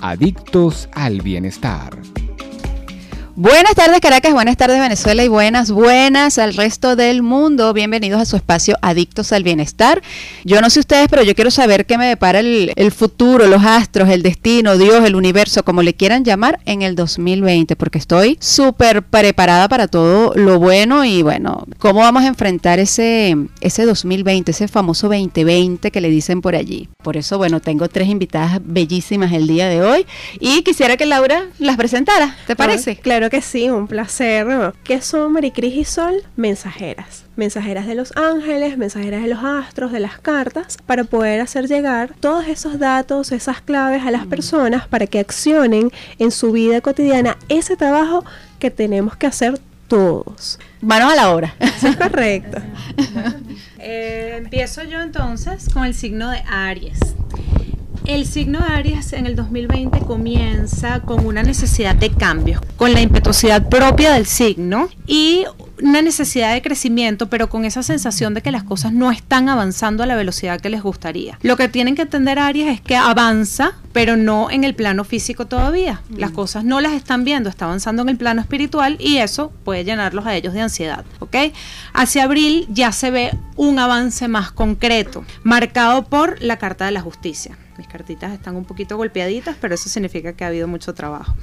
Adictos al Bienestar. Buenas tardes Caracas, buenas tardes Venezuela y buenas, buenas al resto del mundo. Bienvenidos a su espacio Adictos al Bienestar. Yo no sé ustedes, pero yo quiero saber qué me depara el, futuro, los astros, el destino, Dios, el universo, como le quieran llamar, en el 2020, porque estoy súper preparada para todo lo bueno y bueno, cómo vamos a enfrentar ese, ese 2020, ese famoso 2020 que le dicen por allí. Por eso, bueno, tengo tres invitadas bellísimas el día de hoy y quisiera que Laura las presentara, ¿te parece? claro que sí, un placer. ¿Qué son Maricris y Sol? Mensajeras. Mensajeras de los ángeles, mensajeras de los astros, de las cartas, para poder hacer llegar todos esos datos, esas claves a las mm. personas para que accionen en su vida cotidiana ese trabajo que tenemos que hacer todos. Manos a la obra. es correcto. Eh, empiezo yo entonces con el signo de Aries. El signo de Aries en el 2020 comienza con una necesidad de cambio, con la impetuosidad propia del signo y una necesidad de crecimiento, pero con esa sensación de que las cosas no están avanzando a la velocidad que les gustaría. Lo que tienen que entender Aries es que avanza, pero no en el plano físico todavía. Las mm. cosas no las están viendo, está avanzando en el plano espiritual y eso puede llenarlos a ellos de ansiedad, ¿ok? Hacia abril ya se ve un avance más concreto, marcado por la Carta de la Justicia mis cartitas están un poquito golpeaditas, pero eso significa que ha habido mucho trabajo.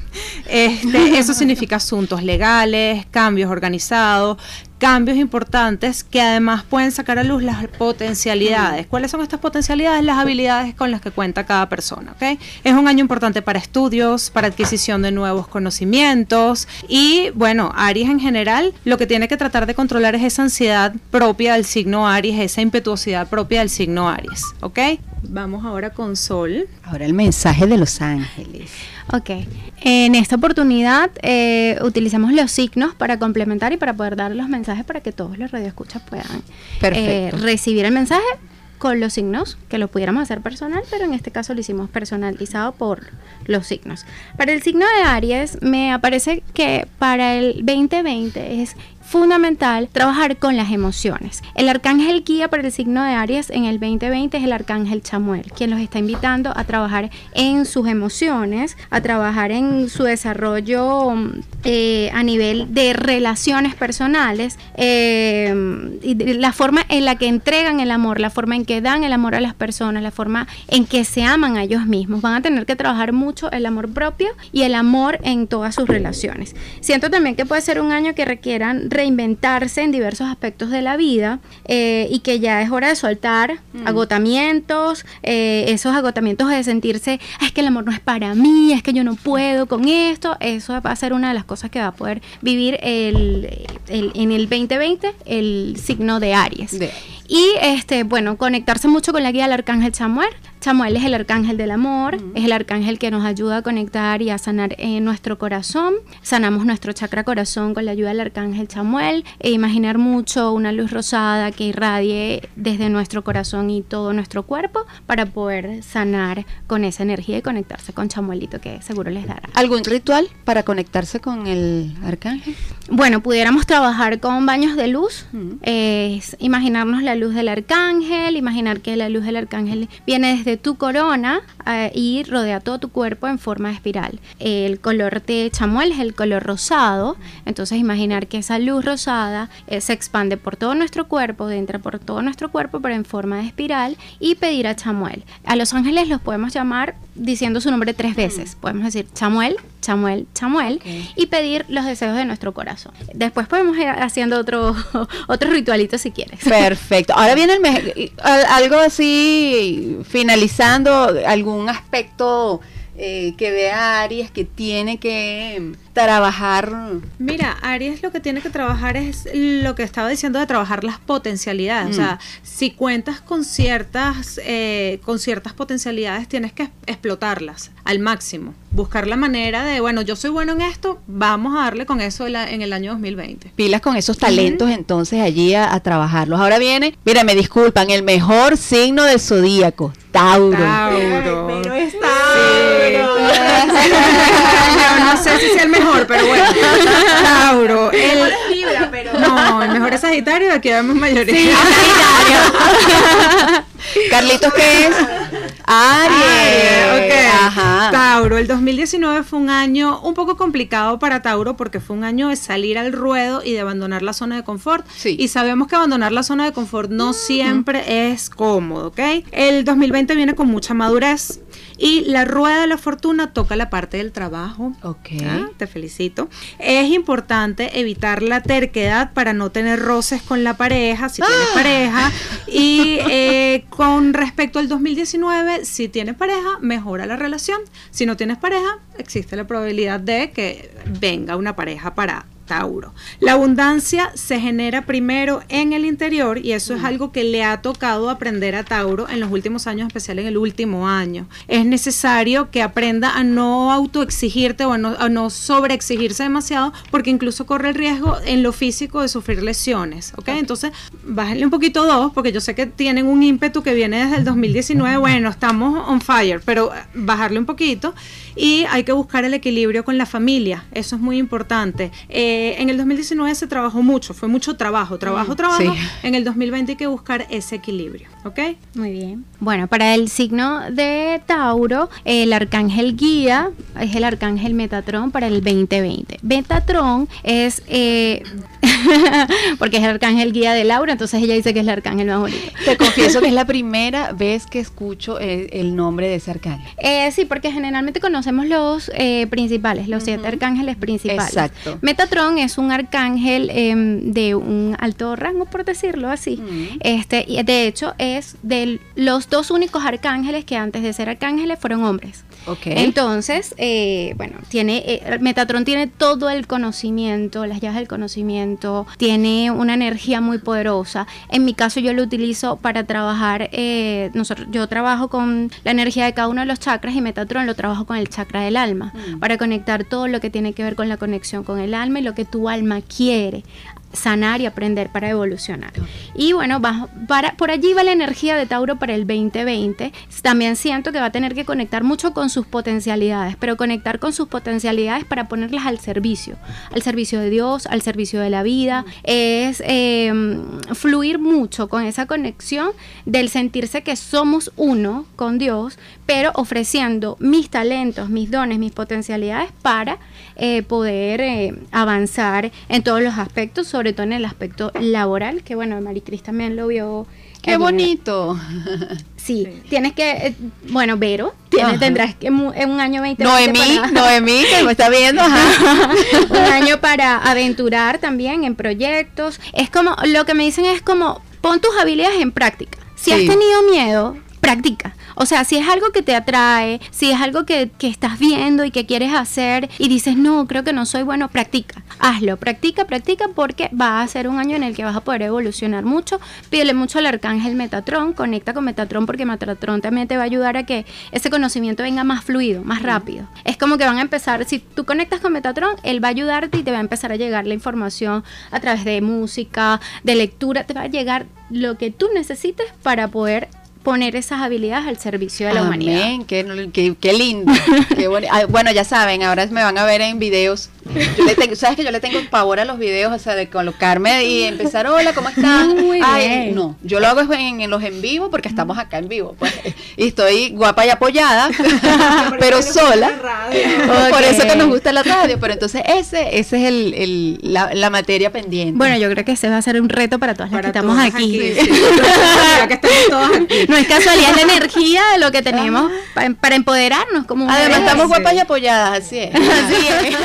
Este, eso significa asuntos legales, cambios organizados, cambios importantes que además pueden sacar a luz las potencialidades. ¿Cuáles son estas potencialidades? Las habilidades con las que cuenta cada persona. ¿okay? Es un año importante para estudios, para adquisición de nuevos conocimientos y bueno, Aries en general lo que tiene que tratar de controlar es esa ansiedad propia del signo Aries, esa impetuosidad propia del signo Aries. ¿ok? Vamos ahora con Sol. Ahora el mensaje de los ángeles. Ok, en esta oportunidad eh, utilizamos los signos para complementar y para poder dar los mensajes para que todos los radioescuchas puedan eh, recibir el mensaje con los signos, que lo pudiéramos hacer personal, pero en este caso lo hicimos personalizado por los signos. Para el signo de Aries, me aparece que para el 2020 es fundamental trabajar con las emociones. El arcángel guía para el signo de Aries en el 2020 es el arcángel Chamuel, quien los está invitando a trabajar en sus emociones, a trabajar en su desarrollo eh, a nivel de relaciones personales, eh, y la forma en la que entregan el amor, la forma en que dan el amor a las personas, la forma en que se aman a ellos mismos. Van a tener que trabajar mucho el amor propio y el amor en todas sus relaciones. Siento también que puede ser un año que requieran reinventarse en diversos aspectos de la vida eh, y que ya es hora de soltar mm. agotamientos, eh, esos agotamientos de sentirse, es que el amor no es para mí, es que yo no puedo con esto, eso va a ser una de las cosas que va a poder vivir el, en el 2020 el signo de Aries. Y este, bueno, conectarse mucho con la guía del arcángel Samuel. Samuel es el arcángel del amor, es el arcángel que nos ayuda a conectar y a sanar eh, nuestro corazón. Sanamos nuestro chakra corazón con la ayuda del arcángel Samuel e imaginar mucho una luz rosada que irradie desde nuestro corazón y todo nuestro cuerpo para poder sanar con esa energía y conectarse con Chamuelito que seguro les dará. ¿Algún ritual para conectarse con el arcángel? Bueno, pudiéramos trabajar con baños de luz, imaginarnos la luz del arcángel, imaginar que la luz del arcángel viene desde tu corona eh, y rodea todo tu cuerpo en forma de espiral. El color de chamuel es el color rosado, entonces imaginar que esa luz rosada eh, se expande por todo nuestro cuerpo, entra por todo nuestro cuerpo, pero en forma de espiral y pedir a chamuel. A los ángeles los podemos llamar diciendo su nombre tres veces. Podemos decir chamuel, chamuel, chamuel y pedir los deseos de nuestro corazón. Después podemos ir haciendo otro, otro ritualito si quieres. Perfecto. Ahora viene el algo así finalizando algún aspecto eh, que vea Aries que tiene que trabajar? Mira, Aries lo que tiene que trabajar es lo que estaba diciendo de trabajar las potencialidades. O sea, mm. si cuentas con ciertas, eh, con ciertas potencialidades, tienes que explotarlas al máximo. Buscar la manera de, bueno, yo soy bueno en esto, vamos a darle con eso en el año 2020. Pilas con esos talentos entonces allí a, trabajarlos. Ahora viene, mira, me disculpan, el mejor signo del zodíaco, Tauro. Tauro. Pero es No sé si es el mejor pero bueno. Tauro. El, mejor es Libra, pero. No, el mejor es Sagitario, aquí vemos mayoría. Sí, Carlitos, ¿qué es? Aries. Ajá. Tauro, el 2019 fue un año un poco complicado para Tauro porque fue un año de salir al ruedo y de abandonar la zona de confort. Sí. Y sabemos que abandonar la zona de confort no siempre es cómodo, ¿ok? El 2020 viene con mucha madurez. Y la rueda de la fortuna toca la parte del trabajo. Ok. Ah, te felicito. Es importante evitar la terquedad para no tener roces con la pareja, si tienes Ah. pareja. Y eh, con respecto al 2019, si tienes pareja, mejora la relación. Si no tienes pareja, existe la probabilidad de que venga una pareja para Tauro. La abundancia se genera primero en el interior y eso es algo que le ha tocado aprender a Tauro en los últimos años, especial en el último año. Es necesario que aprenda a no autoexigirte o a no, a no sobreexigirse demasiado porque incluso corre el riesgo en lo físico de sufrir lesiones, ¿ok? Entonces, bájenle un poquito dos porque yo sé que tienen un ímpetu que viene desde el 2019, bueno, estamos on fire, pero bajarle un poquito y hay que buscar el equilibrio con la familia, eso es muy importante. Eh, en el 2019 se trabajó mucho, fue mucho trabajo, trabajo, trabajo. sí. En el 2020 hay que buscar ese equilibrio, ¿ok? Muy bien. Bueno, para el signo de Tauro, el arcángel guía es el arcángel Metatron para el 2020. Metatron es, eh, porque es el arcángel guía de Laura, entonces ella dice que es el arcángel más bonito. Te confieso que es la primera vez que escucho el, el nombre de ese arcángel. Eh, sí, porque generalmente conocemos los eh, principales, los siete arcángeles principales. Exacto. Metatron es un arcángel em, de un alto rango, por decirlo así. Mm. Este, y de hecho, es de los dos únicos arcángeles que antes de ser arcángeles fueron hombres. Ok. Entonces, eh, bueno, tiene eh, Metatron tiene todo el conocimiento, las llaves del conocimiento, tiene una energía muy poderosa. En mi caso, yo lo utilizo para trabajar. eh, nosotros, yo trabajo con la energía de cada uno de los chakras y Metatron lo trabajo con el chakra del alma Mm. para conectar todo lo que tiene que ver con la conexión con el alma y lo que tu alma quiere sanar y aprender para evolucionar. Y bueno, bajo- para, por allí va la energía de Tauro para el 2020. También siento que va a tener que conectar mucho con sus potencialidades, pero conectar con sus potencialidades para ponerlas al servicio, al servicio de Dios, al servicio de la vida. Es eh, fluir mucho con esa conexión del sentirse que somos uno con Dios, pero ofreciendo mis talentos, mis dones, mis potencialidades para eh, poder eh, avanzar en todos los aspectos, sobre todo en el aspecto laboral, que bueno, Maricris también lo vio. Qué en- bonito. Sí, tienes que, eh, bueno, Vero, tienes, tendrás que mu- en un año 20 Noemí, para- Noemí, que me está viendo, ajá. un año para aventurar también en proyectos. Es como, lo que me dicen es como, pon tus habilidades en práctica. Si has tenido miedo, practica. O sea, si es algo que te atrae, si es algo que, que estás viendo y que quieres hacer y dices, no, creo que no soy bueno, practica. Hazlo, practica, practica porque va a ser un año en el que vas a poder evolucionar mucho. Pídele mucho al arcángel Metatron, conecta con Metatron porque Metatron también te va a ayudar a que ese conocimiento venga más fluido, más rápido. Es como que van a empezar, si tú conectas con Metatron, él va a ayudarte y te va a empezar a llegar la información a través de música, de lectura, te va a llegar lo que tú necesites para poder poner esas habilidades al servicio de la humanidad. Amén, qué, qué- qué lindo. qué boni- Ay, bueno, ya saben, ahora me van a ver en videos. Yo le tengo, ¿Sabes que yo le tengo pavor a los videos? O sea, de colocarme y empezar, hola, ¿cómo están? Muy Ay, bien. no, yo lo hago en, en los en vivo porque estamos acá en vivo. Pues, y estoy guapa y apoyada, pero sola. Por eso que nos gusta la radio. Pero entonces ese, ese es el, el- la, la materia pendiente. Bueno, yo creo que ese va a ser un reto para todas las Para que estamos aquí. sí. Ya que estamos todas aquí. No es casualidad, es la energía de lo que tenemos pa- para empoderarnos como Además, estamos guapas y apoyadas, así es. Así es.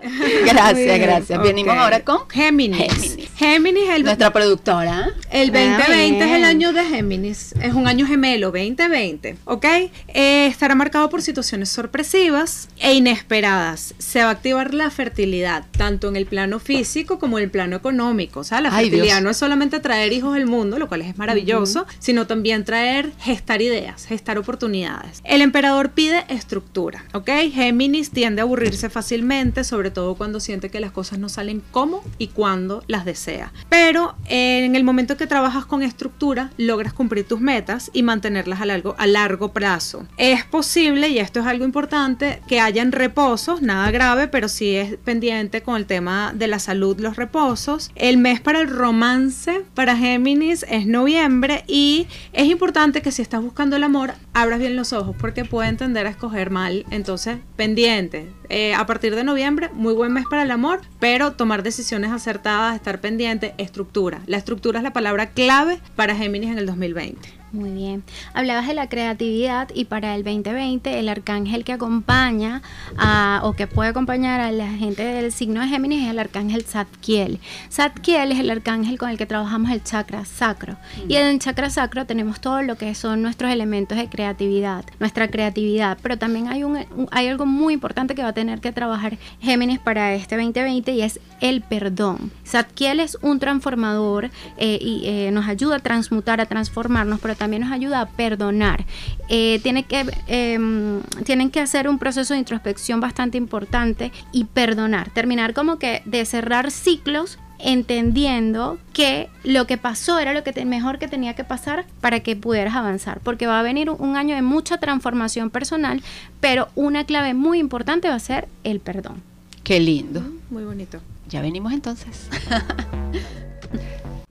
Gracias, gracias. Venimos ok. ahora con Géminis. Géminis. Géminis, el, nuestra productora. el Ah, 2020 es el año de Géminis. Es un año gemelo, 2020. ¿Ok? Eh, estará marcado por situaciones sorpresivas e inesperadas. Se va a activar la fertilidad, tanto en el plano físico como en el plano económico. O sea, la Ay, fertilidad Dios. no es solamente traer hijos al mundo, lo cual es maravilloso, sino también traer, gestar ideas, gestar oportunidades. El emperador pide estructura. ¿Ok? Géminis tiende a aburrirse fácilmente, sobre todo cuando siente que las cosas no salen como y cuando las desea. Pero eh, en el momento que trabajas con estructura, logras cumplir tus metas y mantenerlas a largo, a largo plazo. Es posible, y esto es algo importante, que hayan reposos, nada grave, pero sí es pendiente con el tema de la salud, los reposos. El mes para el romance para Géminis es noviembre y es importante que si estás buscando el amor, abras bien los ojos porque puede tender a escoger mal. Entonces, pendiente. Eh, a partir de noviembre, muy buen mes para el amor, pero tomar decisiones acertadas, estar pendiente, estructura. La estructura es la palabra clave para Géminis en el 2020. Muy bien. Hablabas de la creatividad y para el 2020 el arcángel que acompaña a, o que puede acompañar a la gente del signo de Géminis es el arcángel Zadkiel. Zadkiel es el arcángel con el que trabajamos el chakra sacro. Y en el chakra sacro tenemos todo lo que son nuestros elementos de creatividad, nuestra creatividad. Pero también hay, un, hay algo muy importante que va a tener que trabajar Géminis para este 2020 y es el perdón. Zadkiel es un transformador eh, y eh, nos ayuda a transmutar, a transformarnos, pero también nos ayuda a perdonar. Eh, tiene que, em, tienen que hacer un proceso de introspección bastante importante y perdonar, terminar como que de cerrar ciclos entendiendo que lo que pasó era lo que mejor que tenía que pasar para que pudieras avanzar, porque va a venir un año de mucha transformación personal, pero una clave muy importante va a ser el perdón. Qué lindo. Muy bonito. Ya venimos entonces.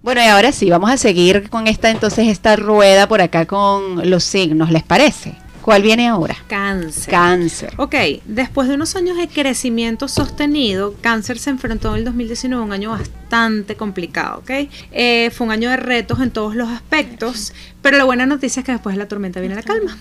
Bueno, y ahora sí, vamos a seguir con esta entonces esta rueda por acá con los signos, ¿les parece? ¿Cuál viene ahora? Cáncer. Cáncer. Ok, después de unos años de crecimiento sostenido, Cáncer se enfrentó en el 2019 a un año bastante complicado, ¿ok? Eh, fue un año de retos en todos los aspectos, pero la buena noticia es que después de la tormenta viene la calma.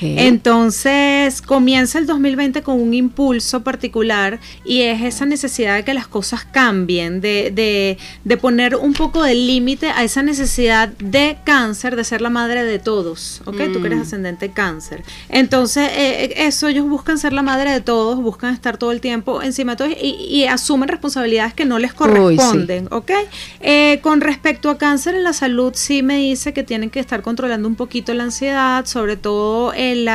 Entonces comienza el 2020 con un impulso particular y es esa necesidad de que las cosas cambien, de, de, poner un poco de límite a esa necesidad de cáncer, de ser la madre de todos, ¿ok? Tú que eres mm. ascendente cáncer. Entonces eh, eh, eso, ellos buscan ser la madre de todos, buscan estar todo el tiempo encima de todos y, asumen responsabilidades que no les corresponden, ¿ok? Eh, con respecto a cáncer en la salud, sí me dice que tienen que estar controlando un poquito la ansiedad, sobre todo el,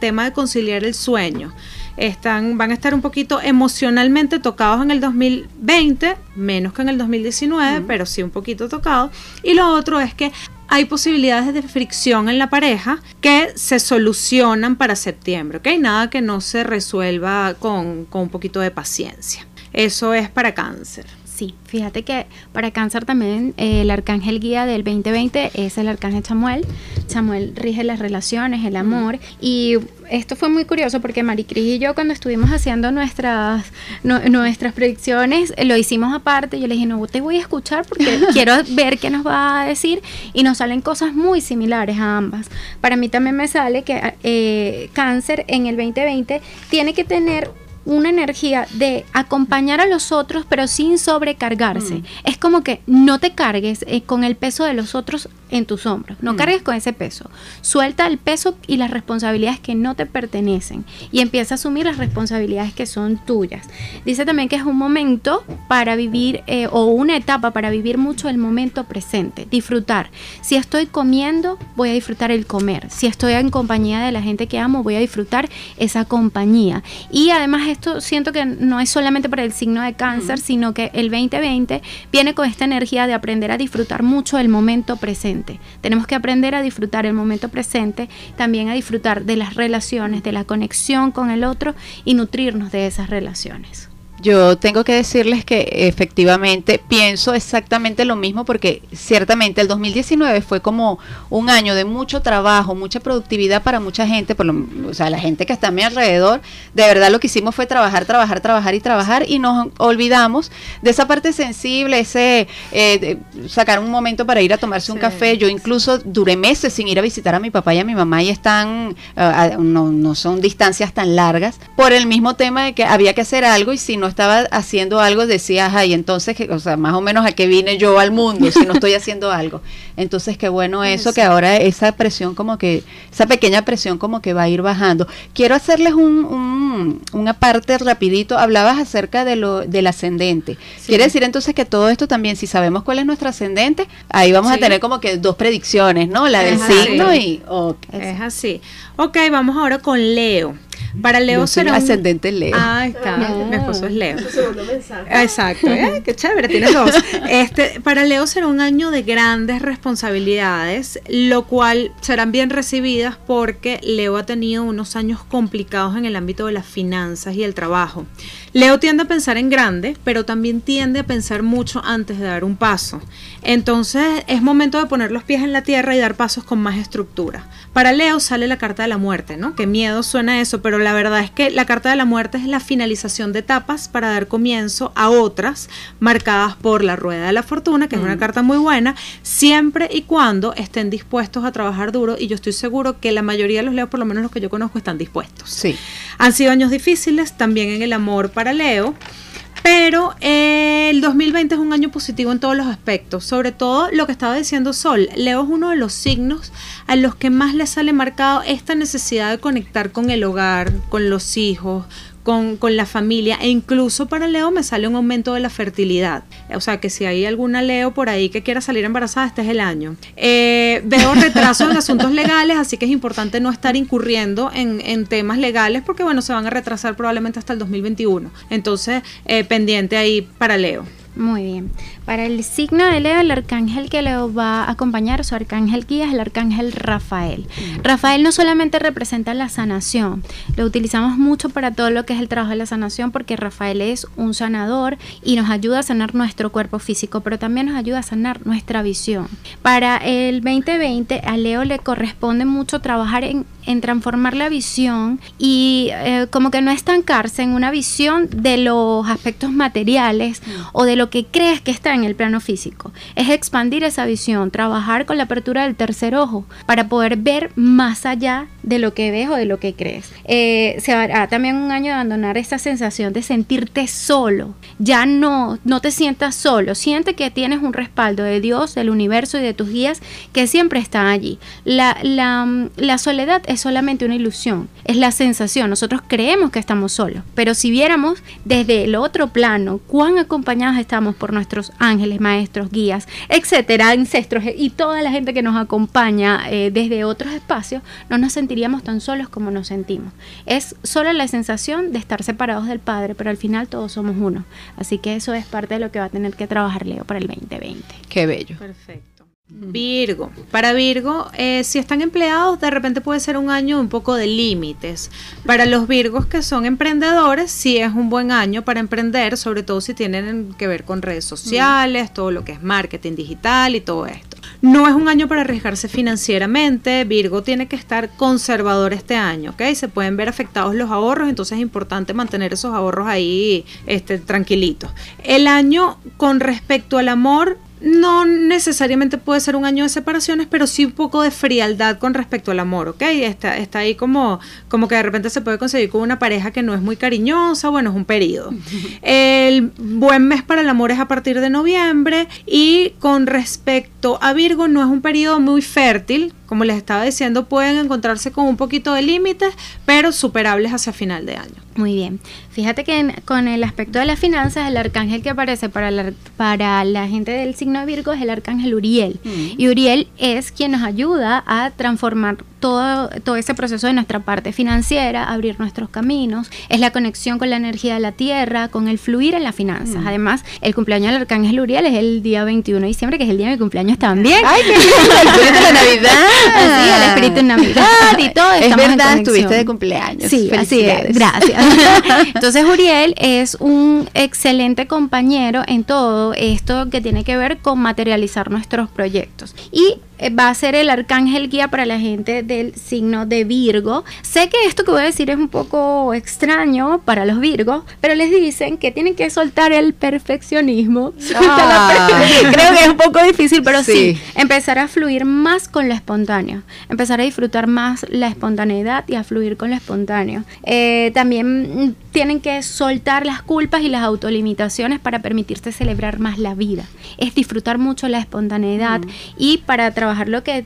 tema de conciliar el sueño. Están, van a estar un poquito emocionalmente tocados en el 2020, menos que en el 2019, pero sí un poquito tocados. Y lo otro es que hay posibilidades de fricción en la pareja que se solucionan para septiembre, ¿ok? Nada que no se resuelva con, con un poquito de paciencia. Eso es para cáncer. Sí, fíjate que para cáncer también eh, el arcángel guía del 2020 es el arcángel Chamuel. Chamuel rige las relaciones, el amor. Y esto fue muy curioso porque Maricris y yo cuando estuvimos haciendo nuestras, nuestras predicciones lo hicimos aparte. Yo le dije, no te voy a escuchar porque quiero ver qué nos va a decir. Y nos salen cosas muy similares a ambas. Para mí también me sale que eh, cáncer en el 2020 tiene que tener una energía de acompañar a los otros pero sin sobrecargarse. Mm. Es como que no te cargues eh, con el peso de los otros en tus hombros, no mm. cargues con ese peso. Suelta el peso y las responsabilidades que no te pertenecen y empieza a asumir las responsabilidades que son tuyas. Dice también que es un momento para vivir eh, o una etapa para vivir mucho el momento presente, disfrutar. Si estoy comiendo, voy a disfrutar el comer. Si estoy en compañía de la gente que amo, voy a disfrutar esa compañía. Y además esto siento que no es solamente para el signo de cáncer, sino que el 2020 viene con esta energía de aprender a disfrutar mucho el momento presente. Tenemos que aprender a disfrutar el momento presente, también a disfrutar de las relaciones, de la conexión con el otro y nutrirnos de esas relaciones. Yo tengo que decirles que efectivamente pienso exactamente lo mismo porque ciertamente el 2019 fue como un año de mucho trabajo, mucha productividad para mucha gente, por lo, o sea, la gente que está a mi alrededor, de verdad lo que hicimos fue trabajar, trabajar, trabajar y trabajar y nos olvidamos de esa parte sensible, ese eh, sacar un momento para ir a tomarse un café. Yo incluso duré meses sin ir a visitar a mi papá y a mi mamá y están, eh, no, no son distancias tan largas por el mismo tema de que había que hacer algo y si no estaba haciendo algo, decía, ay, entonces, o sea, más o menos a qué vine yo al mundo si no estoy haciendo algo. Entonces, qué bueno eso, que ahora esa presión como que, esa pequeña presión como que va a ir bajando. Quiero hacerles un, una parte rapidito, hablabas acerca de lo, del ascendente. Quiere decir entonces que todo esto también, si sabemos cuál es nuestro ascendente, ahí vamos a tener como que dos predicciones, ¿no? La del signo y... Es así. Ok, vamos ahora con Leo. Para Leo será un... ascendente Leo. Ah, está. esposo es Leo. Exacto, ¿eh? qué chévere, tienes dos. Este, para Leo será un año de grandes responsabilidades, lo cual serán bien recibidas porque Leo ha tenido unos años complicados en el ámbito de las finanzas y el trabajo. Leo tiende a pensar en grande, pero también tiende a pensar mucho antes de dar un paso. Entonces es momento de poner los pies en la tierra y dar pasos con más estructura. Para Leo sale la carta de la muerte, ¿no? Qué miedo suena eso, pero la verdad es que la carta de la muerte es la finalización de etapas para dar comienzo a otras marcadas por la rueda de la fortuna, que es una mm. carta muy buena, siempre y cuando estén dispuestos a trabajar duro y yo estoy seguro que la mayoría de los Leos, por lo menos los que yo conozco, están dispuestos. Sí. Han sido años difíciles también en el amor para Leo. Pero eh, el 2020 es un año positivo en todos los aspectos, sobre todo lo que estaba diciendo Sol. Leo es uno de los signos a los que más le sale marcado esta necesidad de conectar con el hogar, con los hijos, con, la familia e incluso para Leo me sale un aumento de la fertilidad. O sea que si hay alguna Leo por ahí que quiera salir embarazada, este es el año. Eh, veo retraso en asuntos legales, así que es importante no estar incurriendo en, en, temas legales porque bueno, se van a retrasar probablemente hasta el 2021. Entonces, eh, pendiente ahí para Leo. Muy bien. Para el signo de Leo, el arcángel que Leo va a acompañar, su arcángel guía, es el arcángel Rafael. Mm. Rafael no solamente representa la sanación, lo utilizamos mucho para todo lo que es el trabajo de la sanación, porque Rafael es un sanador y nos ayuda a sanar nuestro cuerpo físico, pero también nos ayuda a sanar nuestra visión. Para el 2020, a Leo le corresponde mucho trabajar en, transformar la visión y eh, como que no estancarse en una visión de los aspectos materiales mm. o de lo que crees que está en el plano físico. Es expandir esa visión, trabajar con la apertura del tercer ojo para poder ver más allá de lo que ves o de lo que crees. Eh, se hará también un año de abandonar esta sensación de sentirte solo. Ya no, no te sientas solo. Siente que tienes un respaldo de Dios, del universo y de tus guías que siempre están allí. La, la, la soledad es solamente una ilusión, es la sensación. Nosotros creemos que estamos solos, pero si viéramos desde el otro plano cuán acompañados estamos por nuestros ángeles, maestros, guías, etcétera, ancestros y toda la gente que nos acompaña eh, desde otros espacios, no nos sentiríamos tan solos como nos sentimos. Es solo la sensación de estar separados del Padre, pero al final todos somos uno. Así que eso es parte de lo que va a tener que trabajar Leo para el 2020. Qué bello. Perfecto. Virgo. Para Virgo, eh, si están empleados, de repente puede ser un año un poco de límites. Para los Virgos que son emprendedores, sí es un buen año para emprender, sobre todo si tienen que ver con redes sociales, todo lo que es marketing digital y todo esto. No es un año para arriesgarse financieramente. Virgo tiene que estar conservador este año, ¿ok? Se pueden ver afectados los ahorros, entonces es importante mantener esos ahorros ahí este, tranquilitos. El año con respecto al amor no necesariamente puede ser un año de separaciones, pero sí un poco de frialdad con respecto al amor, ¿ok? Está, está ahí como, como que de repente se puede conseguir con una pareja que no es muy cariñosa, bueno, es un periodo. El buen mes para el amor es a partir de noviembre y con respecto a Virgo no es un periodo muy fértil, como les estaba diciendo, pueden encontrarse con un poquito de límites, pero superables hacia final de año. Muy bien. Fíjate que con el aspecto de las finanzas, el arcángel que aparece para la, para la gente del signo de Virgo es el arcángel Uriel. Mm. Y Uriel es quien nos ayuda a transformar todo, todo ese proceso de nuestra parte financiera, abrir nuestros caminos. Es la conexión con la energía de la tierra, con el fluir en las finanzas. Mm. Además, el cumpleaños del arcángel Uriel es el día 21 de diciembre, que es el día de mi cumpleaños también. ¡Ay, qué lindo! El de la Navidad. Así, el espíritu en Navidad y todo. Es verdad, estuviste de cumpleaños. Sí, así es. Gracias. Entonces Uriel es un excelente compañero en todo esto que tiene que ver con materializar nuestros proyectos. Y va a ser el arcángel guía para la gente del signo de Virgo. Sé que esto que voy a decir es un poco extraño para los Virgos, pero les dicen que tienen que soltar el perfeccionismo. Ah. Creo que es un poco difícil, pero sí. empezar a fluir más con lo espontáneo, empezar a disfrutar más la espontaneidad y a fluir con lo espontáneo. Eh, también tienen que soltar las culpas y las autolimitaciones para permitirse celebrar más la vida. Es disfrutar mucho la espontaneidad mm. y para trabajar trabajar lo que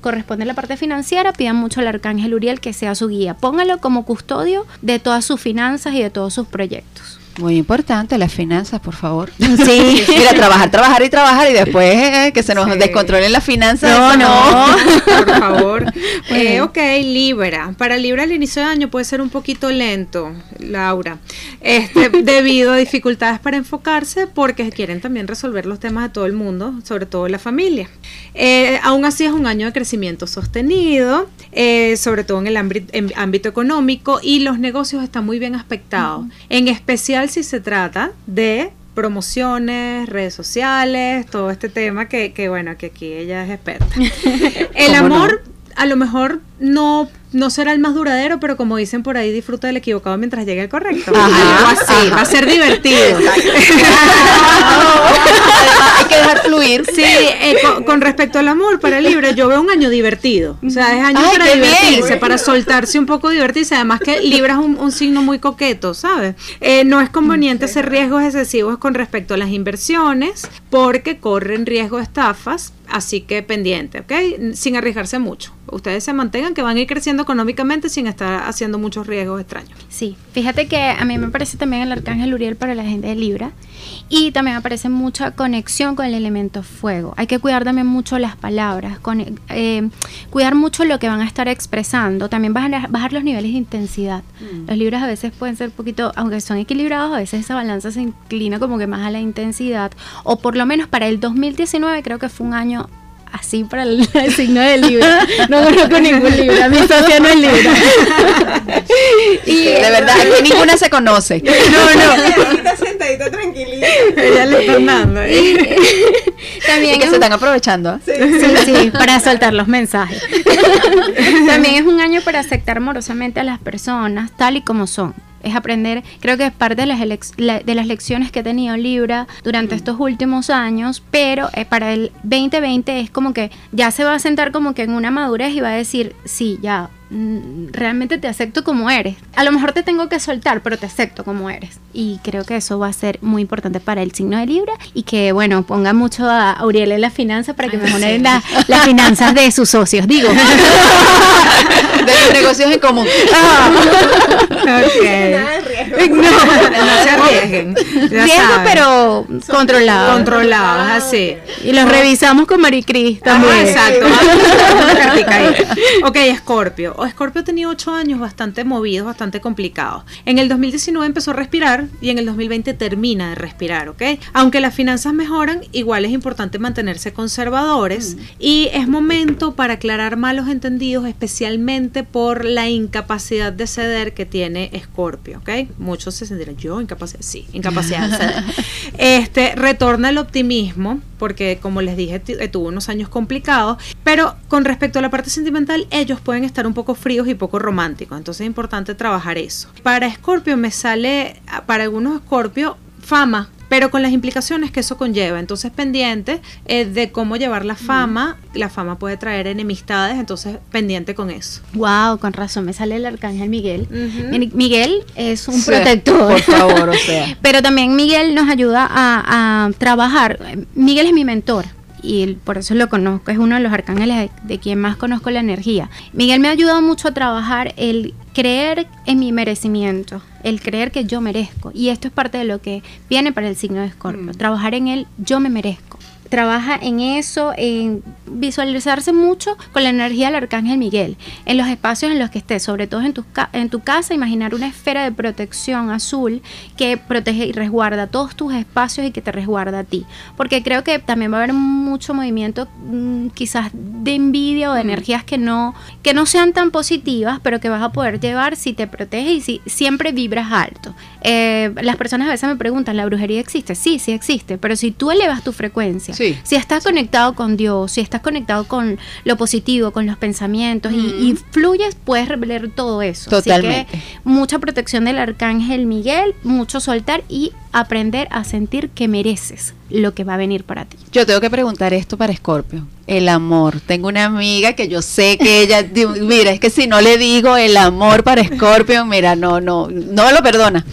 corresponde a la parte financiera, pidan mucho al arcángel Uriel que sea su guía. Póngalo como custodio de todas sus finanzas y de todos sus proyectos. Muy importante, las finanzas, por favor. Sí. Mira, trabajar, trabajar y trabajar y después eh, que se nos descontrolen las finanzas. No, no, por favor. Eh, ok, Libra. Para Libra el inicio de año puede ser un poquito lento, Laura, este, debido a dificultades para enfocarse porque quieren también resolver los temas de todo el mundo, sobre todo la familia. Eh, aún así es un año de crecimiento sostenido, eh, sobre todo en el ámbito, económico y los negocios están muy bien aspectados, en especial si se trata de promociones, redes sociales, todo este tema que, que bueno, que aquí ella es experta. El amor a lo mejor no no será el más duradero, pero como dicen por ahí, disfruta del equivocado mientras llegue el correcto. Ajá, así, va a ser divertido. hay que dejar fluir. Sí, eh, con, respecto al amor para Libra, yo veo un año divertido. O sea, es año para divertirse, para soltarse un poco, divertirse. Además que Libra es un, signo muy coqueto, ¿sabes? Eh, no es conveniente hacer riesgos excesivos con respecto a las inversiones, porque corren riesgo de estafas, así que pendiente, ¿ok? Sin arriesgarse mucho. Ustedes se mantengan que van a ir creciendo económicamente sin estar haciendo muchos riesgos extraños. Sí, fíjate que a mí me parece también el arcángel Uriel para la gente de Libra y también aparece mucha conexión con el elemento fuego. Hay que cuidar también mucho las palabras, con, eh, cuidar mucho lo que van a estar expresando, también bajar, bajar los niveles de intensidad. Mm. Los libros a veces pueden ser un poquito, aunque son equilibrados, a veces esa balanza se inclina como que más a la intensidad, o por lo menos para el 2019 creo que fue un año así para el, signo del libro. No conozco ningún libro, mi socia no es libro. y de verdad, aquí ninguna se conoce. No, no. sentadita tranquilita. Ella le está dando. También que se están aprovechando. Sí. sí, para soltar los mensajes. También es un año para aceptar amorosamente a las personas tal y como son es aprender, creo que es parte de las, de las lecciones que he tenido Libra durante mm. estos últimos años, pero eh, para el 2020 es como que ya se va a sentar como que en una madurez y va a decir, sí, ya, realmente te acepto como eres. A lo mejor te tengo que soltar, pero te acepto como eres. Y creo que eso va a ser muy importante para el signo de Libra y que, bueno, ponga mucho a Auriel en las finanzas para que mejoren las finanzas de sus socios, digo. de los negocios en común. Ah. No, se arriesguen. Riesgo, pero controlado. Controlado, así. Y los revisamos con Maricris también. exacto. ok, Escorpio. Escorpio ha tenido ocho años bastante movidos, bastante complicados. En el 2019 empezó a respirar y en el 2020 termina de respirar, ¿ok? Aunque las finanzas mejoran, igual es importante mantenerse conservadores mm. y es momento para aclarar malos entendidos, especialmente por la incapacidad de ceder que tiene Escorpio, ¿ok? Muchos se sentirán, yo incapacidad, sí, incapacidad de ceder. Este, retorna el optimismo, porque como les dije, tuvo unos años complicados, pero con respecto a la parte sentimental, ellos pueden estar un poco fríos y poco románticos. Entonces es importante trabajar eso. Para Scorpio me sale, para algunos Scorpio, fama pero con las implicaciones que eso conlleva. Entonces, pendiente eh, de cómo llevar la fama. La fama puede traer enemistades, entonces pendiente con eso. Wow, con razón, me sale el arcángel Miguel. Miguel es un protector. Por favor, o sea. pero también Miguel nos ayuda a, a trabajar. Miguel es mi mentor y por eso lo conozco, es uno de los arcángeles de, quien más conozco la energía. Miguel me ha ayudado mucho a trabajar el creer en mi merecimiento, el creer que yo merezco. Y esto es parte de lo que viene para el signo de Escorpio, mm. trabajar en el yo me merezco trabaja en eso, en visualizarse mucho con la energía del arcángel Miguel, en los espacios en los que estés, sobre todo en tu, en tu casa, imaginar una esfera de protección azul que protege y resguarda todos tus espacios y que te resguarda a ti. Porque creo que también va a haber mucho movimiento mm, quizás de envidia o de energías que no, que no sean tan positivas, pero que vas a poder llevar si te proteges y si siempre vibras alto. Eh, las personas a veces me preguntan, ¿la brujería existe? Sí, sí existe, pero si tú elevas tu frecuencia, si estás conectado con Dios, si estás conectado con lo positivo, con los pensamientos y, fluyes, puedes revelar todo eso. Totalmente. Así que mucha protección del arcángel Miguel, mucho soltar y aprender a sentir que mereces lo que va a venir para ti. Yo tengo que preguntar esto para Scorpio. El amor. Tengo una amiga que yo sé que ella, mira, es que si no le digo el amor para Scorpio, mira, no, no, no lo perdona.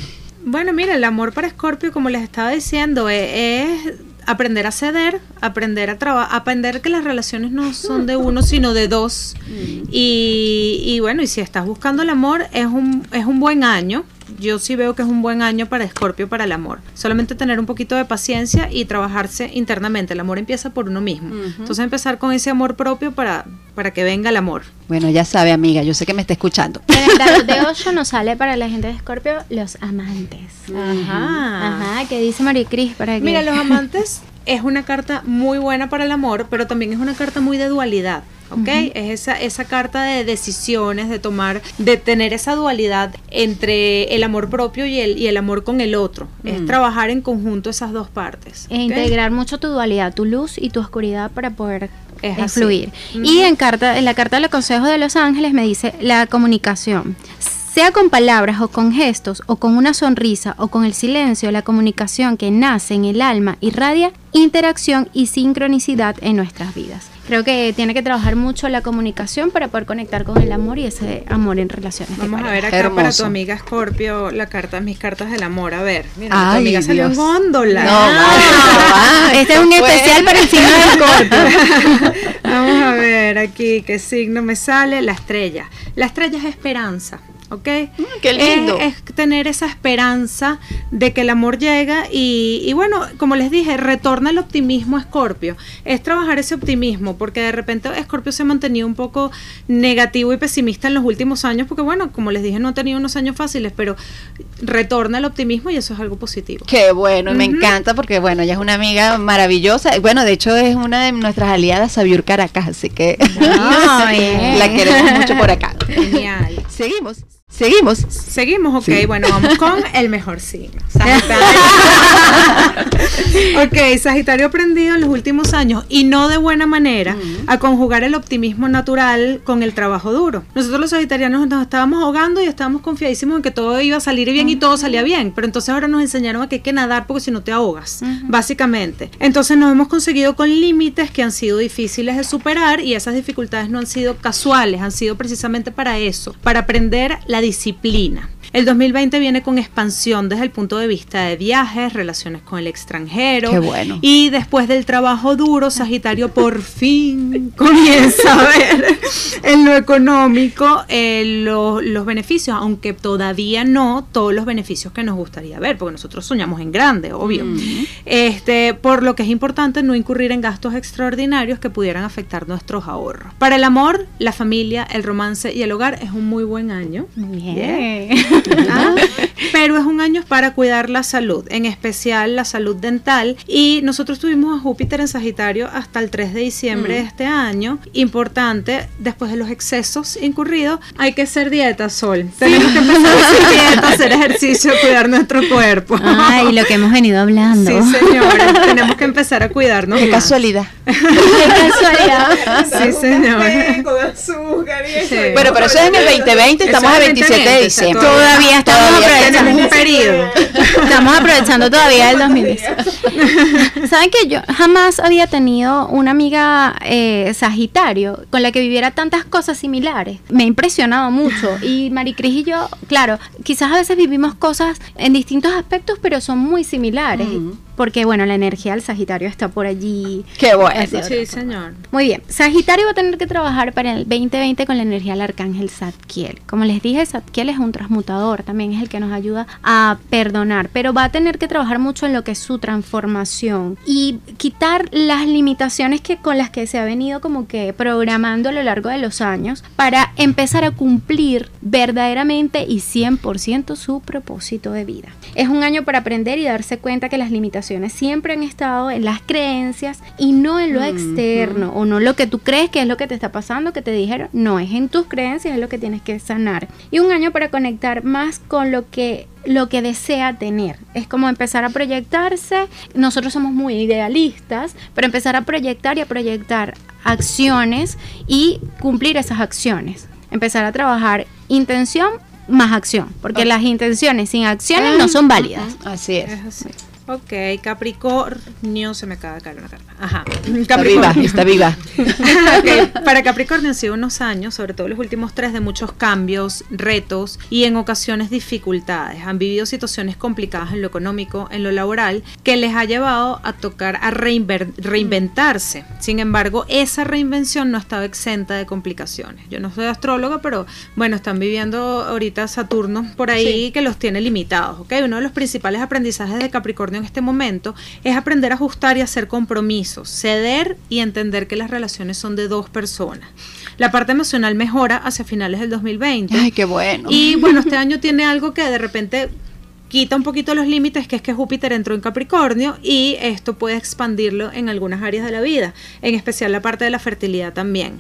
Bueno, mira, el amor para Scorpio, como les estaba diciendo, e-, es aprender a ceder, aprender a trabajar, aprender que las relaciones no son de uno, sino de dos. Mm. Y, y, bueno, y si estás buscando el amor, es un, es un buen año yo sí veo que es un buen año para Escorpio para el amor. Solamente tener un poquito de paciencia y trabajarse internamente. El amor empieza por uno mismo. Entonces empezar con ese amor propio para, para que venga el amor. Bueno, ya sabe, amiga, yo sé que me está escuchando. En el tarot de 8 nos sale para la gente de Escorpio los amantes. Ajá. Ajá, ¿qué dice Maricris para que Mira, los amantes es una carta muy buena para el amor, pero también es una carta muy de dualidad. ¿Ok? Es esa, esa carta de decisiones, de tomar, de tener esa dualidad entre el amor propio y el, y el amor con el otro. Es trabajar en conjunto esas dos partes. E integrar mucho tu dualidad, tu luz y tu oscuridad para poder Es fluir. Y en carta, en la carta de los consejos de los ángeles me dice la comunicación. Sea con palabras o con gestos o con una sonrisa o con el silencio, la comunicación que nace en el alma irradia interacción y sincronicidad en nuestras vidas. Creo que tiene que trabajar mucho la comunicación para poder conectar con el amor y ese amor en relaciones. Vamos a ver acá para tu amiga Scorpio la carta, mis cartas del amor. A ver, mira, Ay, tu amiga salió en góndola. No, no, vale, Este es un especial para el signo de Escorpio. Vamos a ver aquí qué signo me sale. La estrella. La estrella es esperanza. ¿Ok? qué lindo. Es, es tener esa esperanza de que el amor llega y, y bueno, como les dije, retorna el optimismo a Escorpio. Es trabajar ese optimismo porque de repente Escorpio se ha mantenido un poco negativo y pesimista en los últimos años porque bueno, como les dije, no ha tenido unos años fáciles, pero retorna el optimismo y eso es algo positivo. Qué bueno, y me encanta porque bueno, ella es una amiga maravillosa. Bueno, de hecho es una de nuestras aliadas, Sabiur Caracas, así que bien. la queremos mucho por acá. Genial. Seguimos, seguimos. Seguimos, ok, Sí. bueno, vamos con el mejor signo. Sagitario. ok, Sagitario aprendido en los últimos años y no de buena manera a conjugar el optimismo natural con el trabajo duro. Nosotros los sagitarianos nos estábamos ahogando y estábamos confiadísimos en que todo iba a salir bien y todo salía bien, pero entonces ahora nos enseñaron a que hay que nadar porque si no te ahogas, básicamente. Entonces nos hemos conseguido con límites que han sido difíciles de superar y esas dificultades no han sido casuales, han sido precisamente para eso, para aprender la disciplina disciplina. El 2020 viene con expansión desde el punto de vista de viajes, relaciones con el extranjero. Qué bueno. Y después del trabajo duro, Sagitario por fin comienza a ver en lo económico eh, lo- los beneficios, aunque todavía no todos los beneficios que nos gustaría ver, porque nosotros soñamos en grande, obvio. Este, por lo que es importante no incurrir en gastos extraordinarios que pudieran afectar nuestros ahorros. Para el amor, la familia, el romance y el hogar es un muy buen año. Bien. Ah, Pero es un año para cuidar la salud, en especial la salud dental. Y nosotros tuvimos a Júpiter en Sagitario hasta el 3 de diciembre de este año. Importante, después de los excesos incurridos, hay que hacer dieta, Sol. Tenemos que empezar a hacer dieta, hacer ejercicio, cuidar nuestro cuerpo. Ay, lo que hemos venido hablando. Sí, señores, tenemos que empezar a cuidarnos. Qué más. casualidad. Qué casualidad. Sí, señor. Con azúcar y eso. Sí. Bueno, pero eso es en el 2020, estamos a es 27 de 2020, diciembre. Todavía estamos Todavía aprovechando. Periodo. Estamos aprovechando todavía el 2010. ¿Saben que yo jamás había tenido una amiga eh, Sagitario con la que viviera tantas cosas similares? Me ha impresionado mucho. Y Maricris y yo, claro, quizás a veces vivimos cosas en distintos aspectos, pero son muy similares. Porque, bueno, la energía del Sagitario está por allí. Qué bueno. Sí, señor. Muy bien, Sagitario va a tener que trabajar para el 2020 con la energía del arcángel Zadkiel. Como les dije, Zadkiel es un transmutador, también es el que nos ayuda a perdonar, pero va a tener que trabajar mucho en lo que es su transformación y quitar las limitaciones que con las que se ha venido como que programando a lo largo de los años para empezar a cumplir verdaderamente y 100% su propósito de vida. Es un año para aprender y darse cuenta que las limitaciones siempre han estado en las creencias y no en lo externo o no lo que tú crees que es lo que te está pasando, que te dijeron, no es en tus creencias, es lo que tienes que sanar. Y un año para conectar más con lo que lo que desea tener. Es como empezar a proyectarse. Nosotros somos muy idealistas, pero empezar a proyectar y a proyectar acciones y cumplir esas acciones. Empezar a trabajar intención más acción, porque las intenciones sin acciones no son válidas. Así es. Es así. Ok, Capricornio, se me acaba de caer una carta. Ajá. Está viva, está viva. Para Capricornio han sido unos años, sobre todo los últimos tres, de muchos cambios, retos y en ocasiones dificultades. Han vivido situaciones complicadas en lo económico, en lo laboral, que les ha llevado a tocar, a reinventarse. Sin embargo, esa reinvención no estaba exenta de complicaciones. Yo no soy astróloga, pero bueno, están viviendo ahorita Saturno por ahí que los tiene limitados. ¿ok? Uno de los principales aprendizajes de Capricornio en este momento es aprender a ajustar y hacer compromisos, ceder y entender que las relaciones son de dos personas. La parte emocional mejora hacia finales del 2020. Ay, qué bueno. Y bueno, este año tiene algo que de repente quita un poquito los límites, que es que Júpiter entró en Capricornio y esto puede expandirlo en algunas áreas de la vida, en especial la parte de la fertilidad también.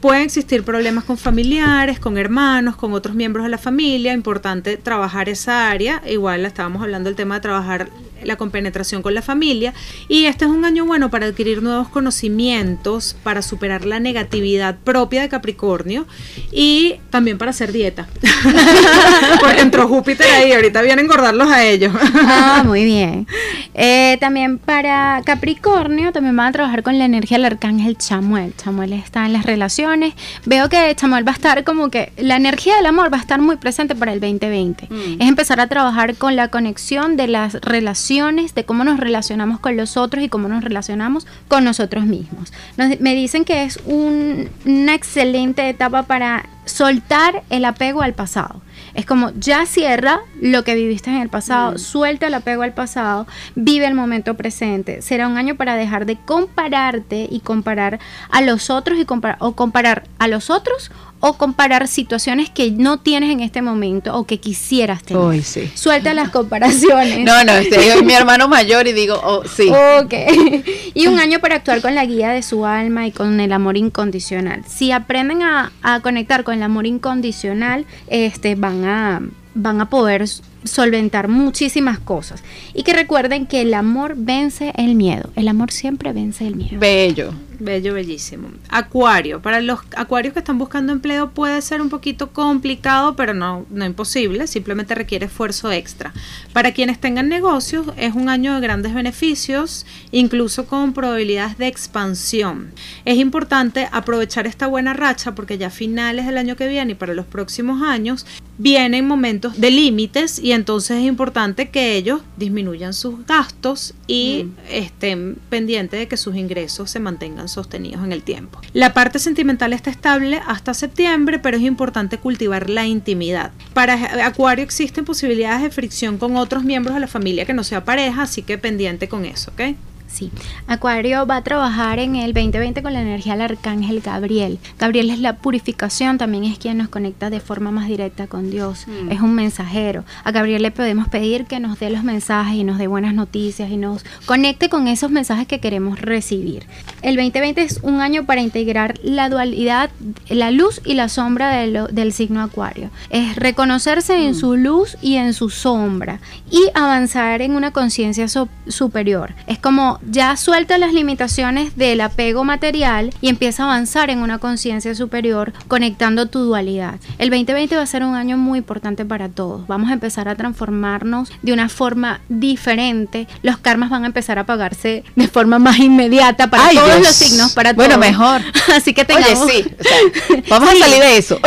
Pueden existir problemas con familiares, con hermanos, con otros miembros de la familia. Importante trabajar esa área. Igual estábamos hablando del tema de trabajar la compenetración con la familia. Y este es un año bueno para adquirir nuevos conocimientos, para superar la negatividad propia de Capricornio y también para hacer dieta. Porque entró Júpiter ahí, ahorita vienen a engordarlos a ellos. ah, muy bien. Eh, también para Capricornio, también van a trabajar con la energía del arcángel Chamuel. Chamuel está en las relaciones. Veo que Chamuel va a estar como que la energía del amor va a estar muy presente para el 2020. Mm. Es empezar a trabajar con la conexión de las relaciones de cómo nos relacionamos con los otros y cómo nos relacionamos con nosotros mismos. me dicen que es una excelente etapa para soltar el apego al pasado. Es como ya cierra lo que viviste en el pasado, mm. suelta el apego al pasado, vive el momento presente. Será un año para dejar de compararte y comparar a los otros y comparar o comparar a los otros o comparar situaciones que no tienes en este momento o que quisieras tener. sí. Suelta las comparaciones. No, no, este, es mi hermano mayor y digo, oh, sí. Ok. y un año para actuar con la guía de su alma y con el amor incondicional. Si aprenden a, a conectar con el amor incondicional, este, van a van a poder solventar muchísimas cosas. Y que recuerden que el amor vence el miedo. El amor siempre vence el miedo. Bello. Bello, bellísimo. Acuario. Para los acuarios que están buscando empleo puede ser un poquito complicado, pero no, no imposible. Simplemente requiere esfuerzo extra. Para quienes tengan negocios, es un año de grandes beneficios, incluso con probabilidades de expansión. Es importante aprovechar esta buena racha porque ya a finales del año que viene y para los próximos años vienen momentos de límites y entonces es importante que ellos disminuyan sus gastos y mm. estén pendientes de que sus ingresos se mantengan sostenidos en el tiempo. La parte sentimental está estable hasta septiembre, pero es importante cultivar la intimidad. Para Acuario existen posibilidades de fricción con otros miembros de la familia que no sea pareja, así que pendiente con eso, ¿ok? Sí, Acuario va a trabajar en el 2020 con la energía del arcángel Gabriel. Gabriel es la purificación, también es quien nos conecta de forma más directa con Dios. Mm. Es un mensajero. A Gabriel le podemos pedir que nos dé los mensajes y nos dé buenas noticias y nos conecte con esos mensajes que queremos recibir. El 2020 es un año para integrar la dualidad, la luz y la sombra del signo Acuario. Es reconocerse en mm. su luz y en su sombra y avanzar en una conciencia superior. Es como ya suelta las limitaciones del apego material y empieza a avanzar en una conciencia superior conectando tu dualidad. El 2020 va a ser un año muy importante para todos. Vamos a empezar a transformarnos de una forma diferente. Los karmas van a empezar a pagarse de forma más inmediata para todos los signos, para Bueno, mejor. Así que tengamos... Oye, sí. vamos a salir de eso.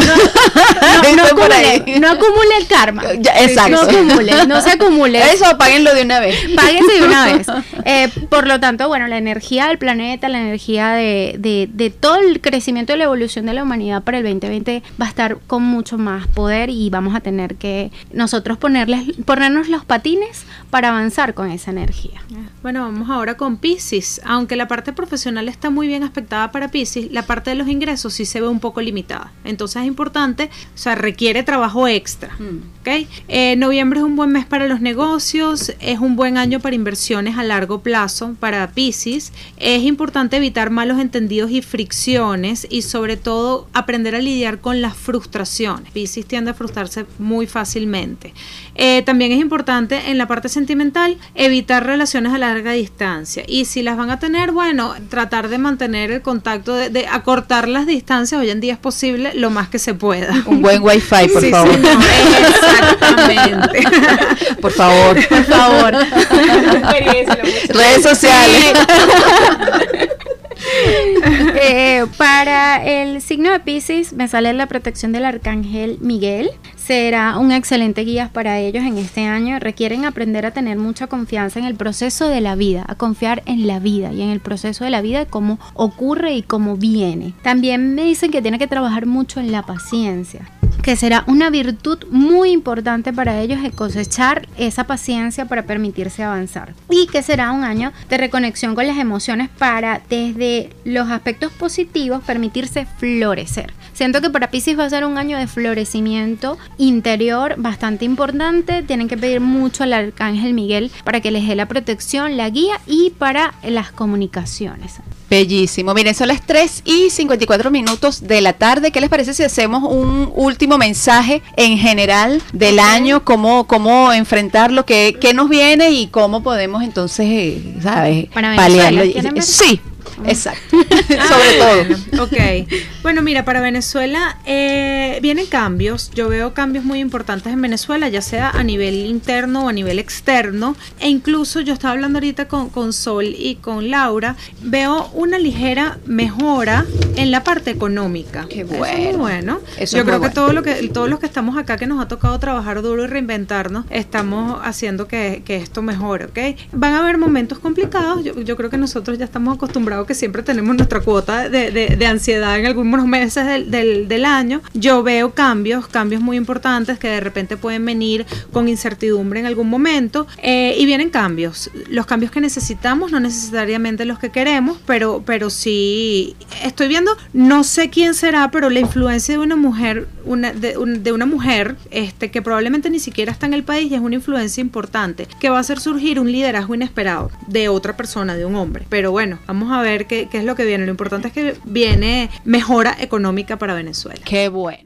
No, acumule, el karma. exacto. No acumule, no se acumule. Eso, páguenlo de una vez. Páguense de una vez. Eh, por lo tanto, bueno, la energía del planeta, la energía de, de, todo el crecimiento y la evolución de la humanidad para el 2020 va a estar con mucho más poder y vamos a tener que nosotros ponerles, ponernos los patines para avanzar con esa energía. Bueno, vamos ahora con Pisces. Aunque la parte profesional está muy bien aspectada para Pisces, la parte de los ingresos sí se ve un poco limitada. Entonces es importante, o sea, requiere trabajo extra. Mm. ¿Okay? Eh, noviembre es un buen mes para los negocios, es un buen año para inversiones a largo plazo para Pisces. Es importante evitar malos entendidos y fricciones y sobre todo aprender a lidiar con las frustraciones. Pisces tiende a frustrarse muy fácilmente. Eh, también es importante en la parte sentimental evitar relaciones a larga distancia y si las van a tener, bueno, tratar de mantener el contacto, de, acortar las distancias, hoy en día es posible lo más que se pueda. Un buen wifi, por favor. Exactamente. Por favor. Por favor. Redes sociales. Eh, para el signo de Pisces me sale la protección del arcángel Miguel. Será un excelente guía para ellos en este año. Requieren aprender a tener mucha confianza en el proceso de la vida, a confiar en la vida y en el proceso de la vida, cómo ocurre y cómo viene. También me dicen que tiene que trabajar mucho en la paciencia que será una virtud muy importante para ellos el cosechar esa paciencia para permitirse avanzar y que será un año de reconexión con las emociones para desde los aspectos positivos permitirse florecer. Siento que para Pisces va a ser un año de florecimiento interior bastante importante. Tienen que pedir mucho al Arcángel Miguel para que les dé la protección, la guía y para las comunicaciones. Bellísimo. Miren, son las 3 y 54 minutos de la tarde. ¿Qué les parece si hacemos un último mensaje en general del año? ¿Cómo, cómo enfrentarlo? ¿Qué, ¿Qué nos viene? Y cómo podemos entonces, eh, ¿sabes? Paliarlo. Sí, Exacto. Ah, Sobre todo. Ok. Bueno, mira, para Venezuela eh, vienen cambios. Yo veo cambios muy importantes en Venezuela, ya sea a nivel interno o a nivel externo. E incluso yo estaba hablando ahorita con, con Sol y con Laura. Veo una ligera mejora en la parte económica. Qué bueno. bueno. yo creo que, todo lo que todos los que estamos acá, que nos ha tocado trabajar duro y reinventarnos, estamos haciendo que, que esto mejore, ¿ok? Van a haber momentos complicados. Yo, yo creo que nosotros ya estamos acostumbrados que siempre tenemos nuestra cuota de, de, ansiedad en algunos meses del, del, del, año, yo veo cambios, cambios muy importantes que de repente pueden venir con incertidumbre en algún momento eh, y vienen cambios. Los cambios que necesitamos, no necesariamente los que queremos, pero, pero sí estoy viendo, no sé quién será, pero la influencia de una mujer, una, de, de una mujer este, que probablemente ni siquiera está en el país y es una influencia importante, que va a hacer surgir un liderazgo inesperado de otra persona, de un hombre. Pero bueno, vamos a ver qué, qué es lo que viene. Lo importante es que viene mejora económica para Venezuela. Qué bueno.